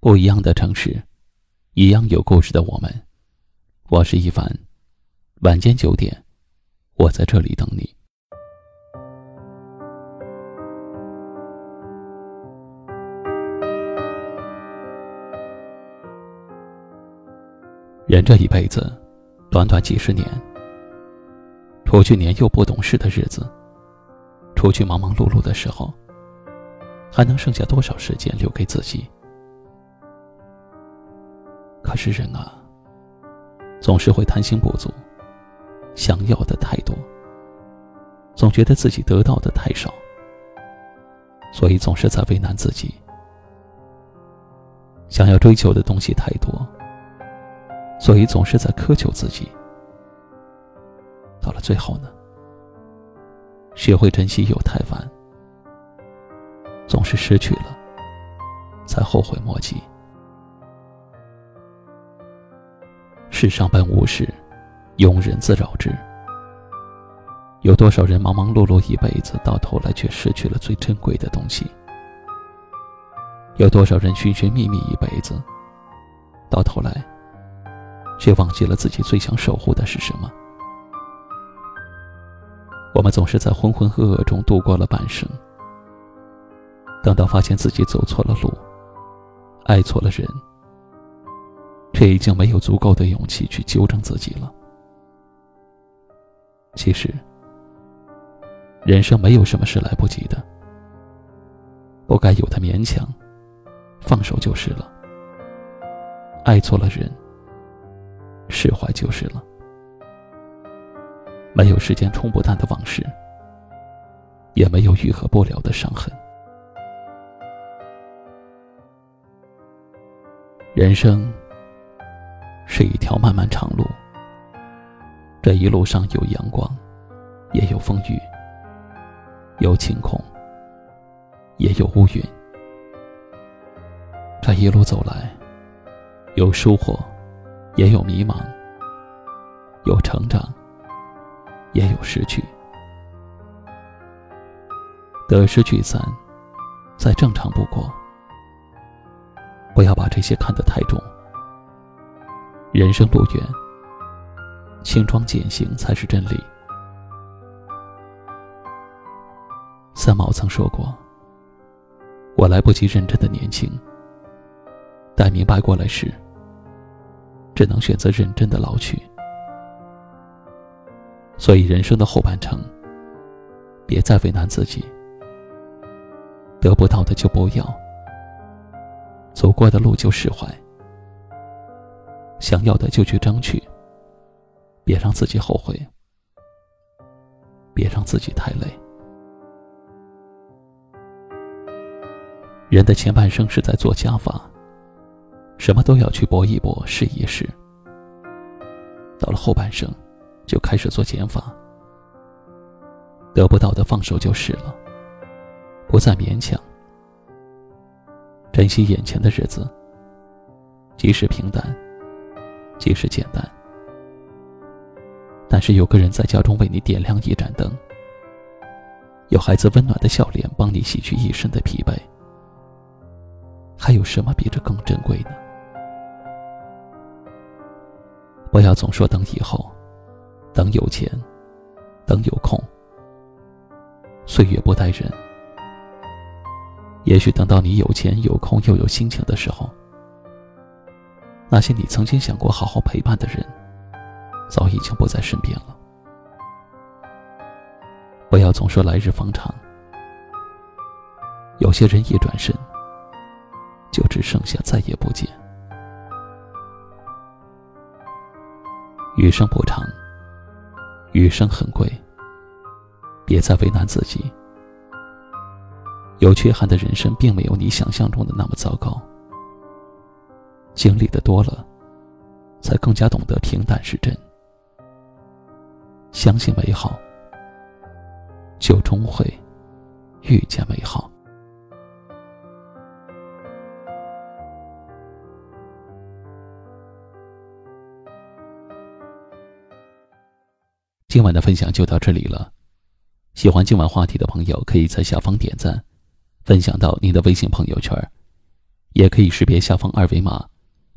不一样的城市，一样有故事的我们。我是一凡，晚间九点，我在这里等你。人这一辈子，短短几十年，除去年幼不懂事的日子，除去忙忙碌碌的时候，还能剩下多少时间留给自己？可是人啊，总是会贪心不足，想要的太多，总觉得自己得到的太少，所以总是在为难自己。想要追求的东西太多，所以总是在苛求自己。到了最后呢，学会珍惜又太晚，总是失去了，才后悔莫及。世上本无事，庸人自扰之。有多少人忙忙碌碌一辈子，到头来却失去了最珍贵的东西？有多少人寻寻觅觅一辈子，到头来却忘记了自己最想守护的是什么？我们总是在浑浑噩噩中度过了半生，等到发现自己走错了路，爱错了人。却已经没有足够的勇气去纠正自己了。其实，人生没有什么是来不及的，不该有的勉强，放手就是了。爱错了人，释怀就是了。没有时间冲不淡的往事，也没有愈合不了的伤痕。人生。是一条漫漫长路，这一路上有阳光，也有风雨；有晴空，也有乌云。这一路走来，有收获，也有迷茫；有成长，也有失去。得失聚散，再正常不过。不要把这些看得太重。人生路远，轻装简行才是真理。三毛曾说过：“我来不及认真的年轻，待明白过来时，只能选择认真的老去。”所以，人生的后半程，别再为难自己。得不到的就不要，走过的路就释怀。想要的就去争取，别让自己后悔，别让自己太累。人的前半生是在做加法，什么都要去搏一搏、试一试。到了后半生，就开始做减法，得不到的放手就是了，不再勉强，珍惜眼前的日子，即使平淡。即使简单，但是有个人在家中为你点亮一盏灯，有孩子温暖的笑脸帮你洗去一身的疲惫，还有什么比这更珍贵呢？不要总说等以后，等有钱，等有空。岁月不待人，也许等到你有钱有空又有心情的时候。那些你曾经想过好好陪伴的人，早已经不在身边了。不要总说来日方长，有些人一转身，就只剩下再也不见。余生不长，余生很贵，别再为难自己。有缺憾的人生，并没有你想象中的那么糟糕。经历的多了，才更加懂得平淡是真。相信美好，就终会遇见美好。今晚的分享就到这里了。喜欢今晚话题的朋友，可以在下方点赞，分享到您的微信朋友圈。也可以识别下方二维码，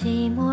寂寞。